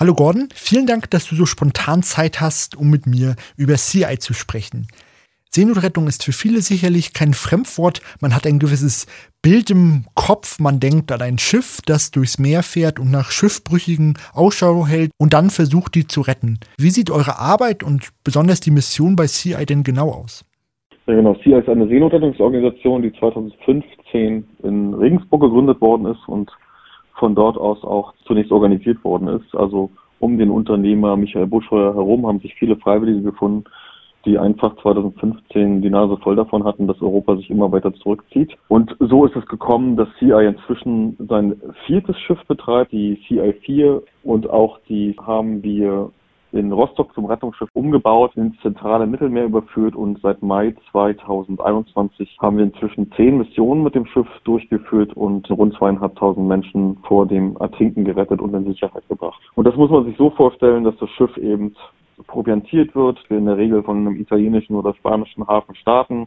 Hallo Gordon, vielen Dank, dass du so spontan Zeit hast, um mit mir über CI zu sprechen. Seenotrettung ist für viele sicherlich kein Fremdwort. Man hat ein gewisses Bild im Kopf. Man denkt an ein Schiff, das durchs Meer fährt und nach Schiffbrüchigen Ausschau hält und dann versucht, die zu retten. Wie sieht eure Arbeit und besonders die Mission bei CI denn genau aus? Ja, genau. CI ist eine Seenotrettungsorganisation, die 2015 in Regensburg gegründet worden ist und von dort aus auch zunächst organisiert worden ist. Also um den Unternehmer Michael Buschheuer herum haben sich viele Freiwillige gefunden, die einfach 2015 die Nase voll davon hatten, dass Europa sich immer weiter zurückzieht. Und so ist es gekommen, dass CI inzwischen sein viertes Schiff betreibt, die CI 4 und auch die haben wir in Rostock zum Rettungsschiff umgebaut, ins zentrale Mittelmeer überführt und seit Mai 2021 haben wir inzwischen zehn Missionen mit dem Schiff durchgeführt und rund zweieinhalbtausend Menschen vor dem Ertrinken gerettet und in Sicherheit gebracht. Und das muss man sich so vorstellen, dass das Schiff eben proviantiert wird, in der Regel von einem italienischen oder spanischen Hafen starten,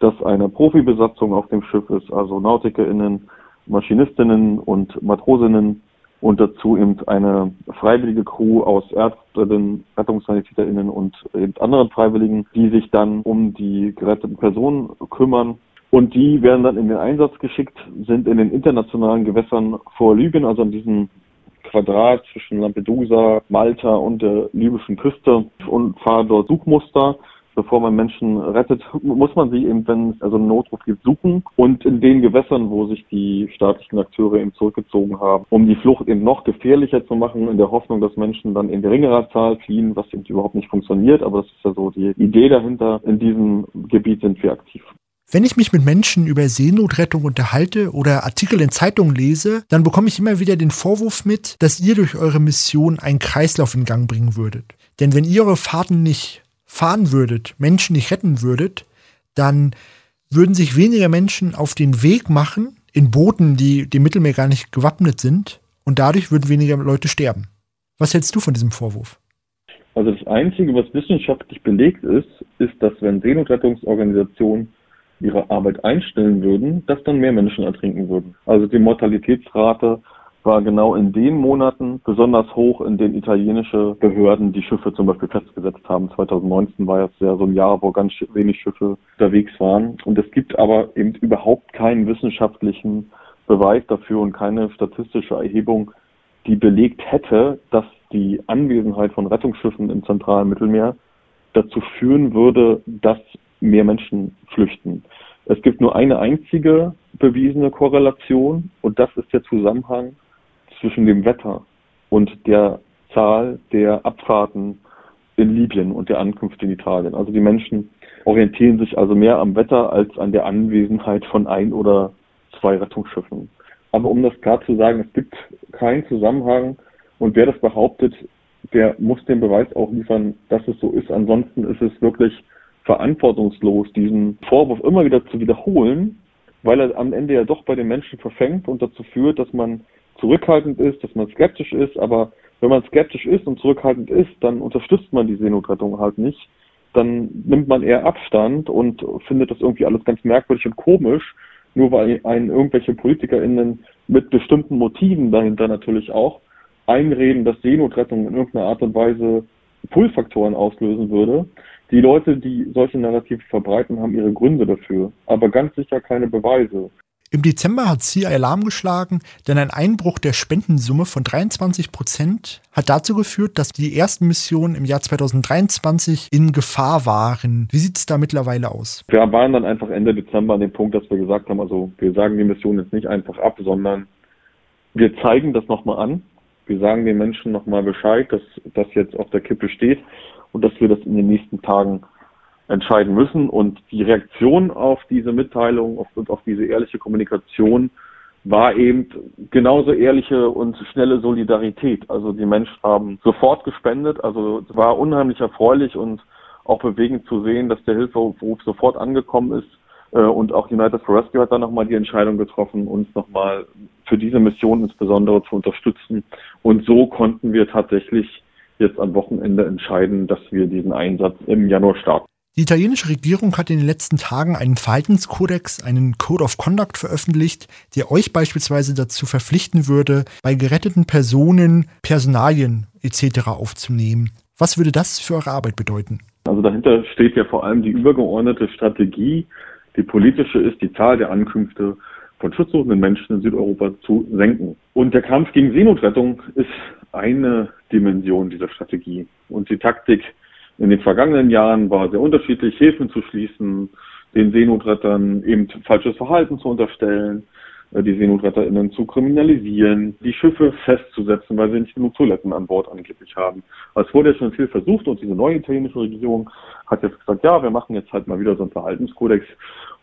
dass eine Profibesatzung auf dem Schiff ist, also NautikerInnen, Maschinistinnen und Matrosinnen und dazu eben eine freiwillige Crew aus Ärztinnen, RettungssanitäterInnen und eben anderen Freiwilligen, die sich dann um die geretteten Personen kümmern. Und die werden dann in den Einsatz geschickt, sind in den internationalen Gewässern vor Libyen, also an diesem Quadrat zwischen Lampedusa, Malta und der libyschen Küste und fahre dort Suchmuster. Bevor man Menschen rettet, muss man sie eben, wenn es also einen Notruf gibt, suchen und in den Gewässern, wo sich die staatlichen Akteure eben zurückgezogen haben, um die Flucht eben noch gefährlicher zu machen, in der Hoffnung, dass Menschen dann in geringerer Zahl fliehen, was eben überhaupt nicht funktioniert. Aber das ist ja so die Idee dahinter. In diesem Gebiet sind wir aktiv. Wenn ich mich mit Menschen über Seenotrettung unterhalte oder Artikel in Zeitungen lese, dann bekomme ich immer wieder den Vorwurf mit, dass ihr durch eure Mission einen Kreislauf in Gang bringen würdet. Denn wenn ihr eure Fahrten nicht fahren würdet, Menschen nicht retten würdet, dann würden sich weniger Menschen auf den Weg machen in Booten, die dem Mittelmeer gar nicht gewappnet sind, und dadurch würden weniger Leute sterben. Was hältst du von diesem Vorwurf? Also das Einzige, was wissenschaftlich belegt ist, ist, dass wenn Seenotrettungsorganisationen ihre Arbeit einstellen würden, dass dann mehr Menschen ertrinken würden. Also die Mortalitätsrate war genau in den Monaten besonders hoch, in denen italienische Behörden die Schiffe zum Beispiel festgesetzt haben. 2019 war jetzt ja so ein Jahr, wo ganz wenig Schiffe unterwegs waren. Und es gibt aber eben überhaupt keinen wissenschaftlichen Beweis dafür und keine statistische Erhebung, die belegt hätte, dass die Anwesenheit von Rettungsschiffen im zentralen Mittelmeer dazu führen würde, dass mehr Menschen flüchten. Es gibt nur eine einzige bewiesene Korrelation und das ist der Zusammenhang zwischen dem Wetter und der Zahl der Abfahrten in Libyen und der Ankunft in Italien. Also die Menschen orientieren sich also mehr am Wetter als an der Anwesenheit von ein oder zwei Rettungsschiffen. Aber um das klar zu sagen, es gibt keinen Zusammenhang und wer das behauptet, der muss den Beweis auch liefern, dass es so ist. Ansonsten ist es wirklich verantwortungslos, diesen Vorwurf immer wieder zu wiederholen, weil er am Ende ja doch bei den Menschen verfängt und dazu führt, dass man zurückhaltend ist, dass man skeptisch ist. Aber wenn man skeptisch ist und zurückhaltend ist, dann unterstützt man die Seenotrettung halt nicht. Dann nimmt man eher Abstand und findet das irgendwie alles ganz merkwürdig und komisch, nur weil einen irgendwelche PolitikerInnen mit bestimmten Motiven dahinter natürlich auch einreden, dass Seenotrettung in irgendeiner Art und Weise Pull-Faktoren auslösen würde. Die Leute, die solche Narrative verbreiten, haben ihre Gründe dafür, aber ganz sicher keine Beweise. Im Dezember hat CIA Alarm geschlagen, denn ein Einbruch der Spendensumme von 23 Prozent hat dazu geführt, dass die ersten Missionen im Jahr 2023 in Gefahr waren. Wie sieht es da mittlerweile aus? Wir waren dann einfach Ende Dezember an dem Punkt, dass wir gesagt haben, also wir sagen die Mission jetzt nicht einfach ab, sondern wir zeigen das nochmal an. Wir sagen den Menschen nochmal Bescheid, dass das jetzt auf der Kippe steht und dass wir das in den nächsten Tagen entscheiden müssen. Und die Reaktion auf diese Mitteilung und auf, diese ehrliche Kommunikation war eben genauso ehrliche und schnelle Solidarität. Also die Menschen haben sofort gespendet. Also es war unheimlich erfreulich und auch bewegend zu sehen, dass der Hilferuf sofort angekommen ist. Äh, und auch United for Rescue hat dann nochmal die Entscheidung getroffen, uns nochmal für diese Mission insbesondere zu unterstützen. Und so konnten wir tatsächlich jetzt am Wochenende entscheiden, dass wir diesen Einsatz im Januar starten. Die italienische Regierung hat in den letzten Tagen einen Verhaltenskodex, einen Code of Conduct veröffentlicht, der euch beispielsweise dazu verpflichten würde, bei geretteten Personen Personalien etc. aufzunehmen. Was würde das für eure Arbeit bedeuten? Also dahinter steht ja vor allem die übergeordnete Strategie. Die politische ist, die Zahl der Ankünfte von schutzsuchenden Menschen in Südeuropa zu senken. Und der Kampf gegen Seenotrettung ist eine Dimension dieser Strategie. Und die Taktik in den vergangenen Jahren war sehr unterschiedlich, Häfen zu schließen, den Seenotrettern eben falsches Verhalten zu unterstellen, äh, die SeenotretterInnen zu kriminalisieren, die Schiffe festzusetzen, weil sie nicht genug Toiletten an Bord angeblich haben. Also es wurde ja schon viel versucht und diese neue italienische Regierung hat jetzt gesagt, ja, wir machen jetzt halt mal wieder so einen Verhaltenskodex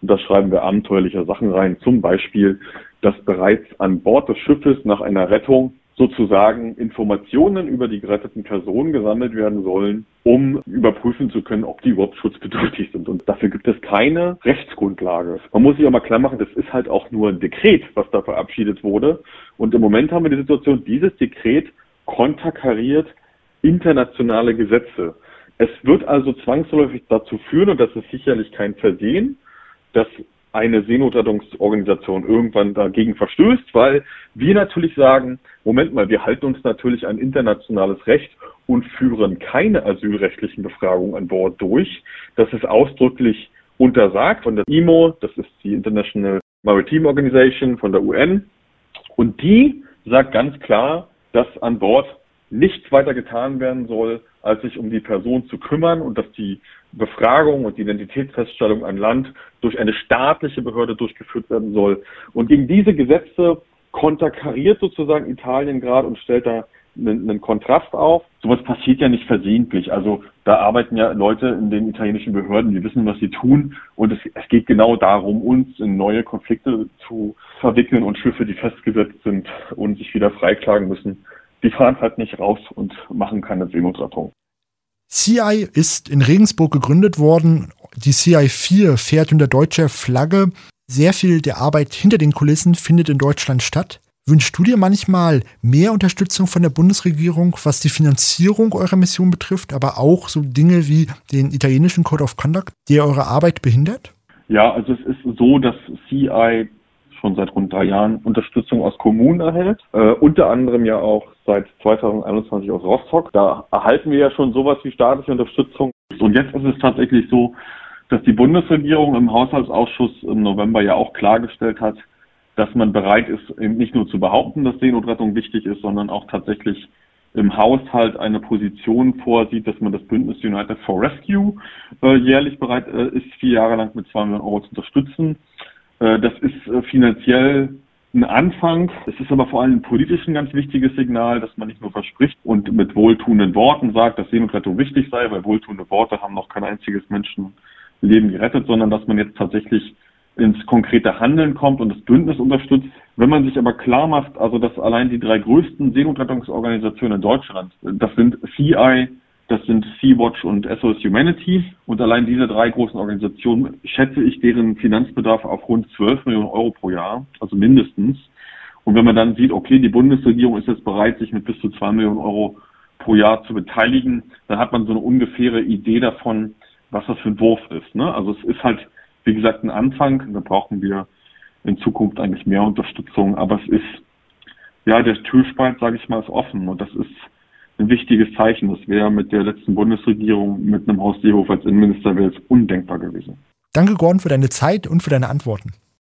und da schreiben wir abenteuerliche Sachen rein. Zum Beispiel, dass bereits an Bord des Schiffes nach einer Rettung sozusagen Informationen über die geretteten Personen gesammelt werden sollen, um überprüfen zu können, ob die überhaupt schutzbedürftig sind. Und dafür gibt es keine Rechtsgrundlage. Man muss sich auch mal klar machen, das ist halt auch nur ein Dekret, was da verabschiedet wurde. Und im Moment haben wir die Situation, dieses Dekret konterkariert internationale Gesetze. Es wird also zwangsläufig dazu führen, und das ist sicherlich kein Versehen, dass eine Seenotrettungsorganisation irgendwann dagegen verstößt, weil wir natürlich sagen, Moment mal, wir halten uns natürlich an internationales Recht und führen keine asylrechtlichen Befragungen an Bord durch. Das ist ausdrücklich untersagt von der IMO, das ist die International Maritime Organization von der UN. Und die sagt ganz klar, dass an Bord nichts weiter getan werden soll, als sich um die Person zu kümmern und dass die Befragung und die Identitätsfeststellung an Land durch eine staatliche Behörde durchgeführt werden soll. Und gegen diese Gesetze konterkariert sozusagen Italien gerade und stellt da einen, Kontrast auf. Sowas passiert ja nicht versehentlich. Also da arbeiten ja Leute in den italienischen Behörden, die wissen, was sie tun. Und es, es geht genau darum, uns in neue Konflikte zu verwickeln und Schiffe, die festgesetzt sind und sich wieder freiklagen müssen, die fahren halt nicht raus und machen keine Seenotrettung. CI ist in Regensburg gegründet worden. Die CI 4 fährt unter deutscher Flagge. Sehr viel der Arbeit hinter den Kulissen findet in Deutschland statt. Wünschst du dir manchmal mehr Unterstützung von der Bundesregierung, was die Finanzierung eurer Mission betrifft, aber auch so Dinge wie den italienischen Code of Conduct, der eure Arbeit behindert? Ja, also es ist so, dass CI schon seit rund drei Jahren Unterstützung aus Kommunen erhält. Äh, unter anderem ja auch seit 2021 aus Rostock. Da erhalten wir ja schon sowas wie staatliche Unterstützung. Und jetzt ist es tatsächlich so, dass die Bundesregierung im Haushaltsausschuss im November ja auch klargestellt hat, dass man bereit ist, eben nicht nur zu behaupten, dass Seenotrettung wichtig ist, sondern auch tatsächlich im Haushalt eine Position vorsieht, dass man das Bündnis United for Rescue äh, jährlich bereit äh, ist, vier Jahre lang mit zwei Millionen Euro zu unterstützen. Äh, das ist äh, finanziell ein Anfang. Es ist aber vor allem politisch ein ganz wichtiges Signal, dass man nicht nur verspricht und mit wohltuenden Worten sagt, dass Seenotrettung wichtig sei, weil wohltuende Worte haben noch kein einziges Menschenleben gerettet, sondern dass man jetzt tatsächlich ins konkrete Handeln kommt und das Bündnis unterstützt. Wenn man sich aber klar macht, also dass allein die drei größten Seenotrettungsorganisationen in Deutschland, das sind CI, das sind Sea-Watch und SOS Humanity. Und allein diese drei großen Organisationen schätze ich deren Finanzbedarf auf rund 12 Millionen Euro pro Jahr, also mindestens. Und wenn man dann sieht, okay, die Bundesregierung ist jetzt bereit, sich mit bis zu 2 Millionen Euro pro Jahr zu beteiligen, dann hat man so eine ungefähre Idee davon, was das für ein Wurf ist. Ne? Also es ist halt, wie gesagt, ein Anfang. Da brauchen wir in Zukunft eigentlich mehr Unterstützung. Aber es ist, ja, der Türspalt, sage ich mal, ist offen. Und das ist ein wichtiges Zeichen. Das wäre mit der letzten Bundesregierung mit einem Horst Seehofer als Innenminister wäre es undenkbar gewesen. Danke, Gordon, für deine Zeit und für deine Antworten.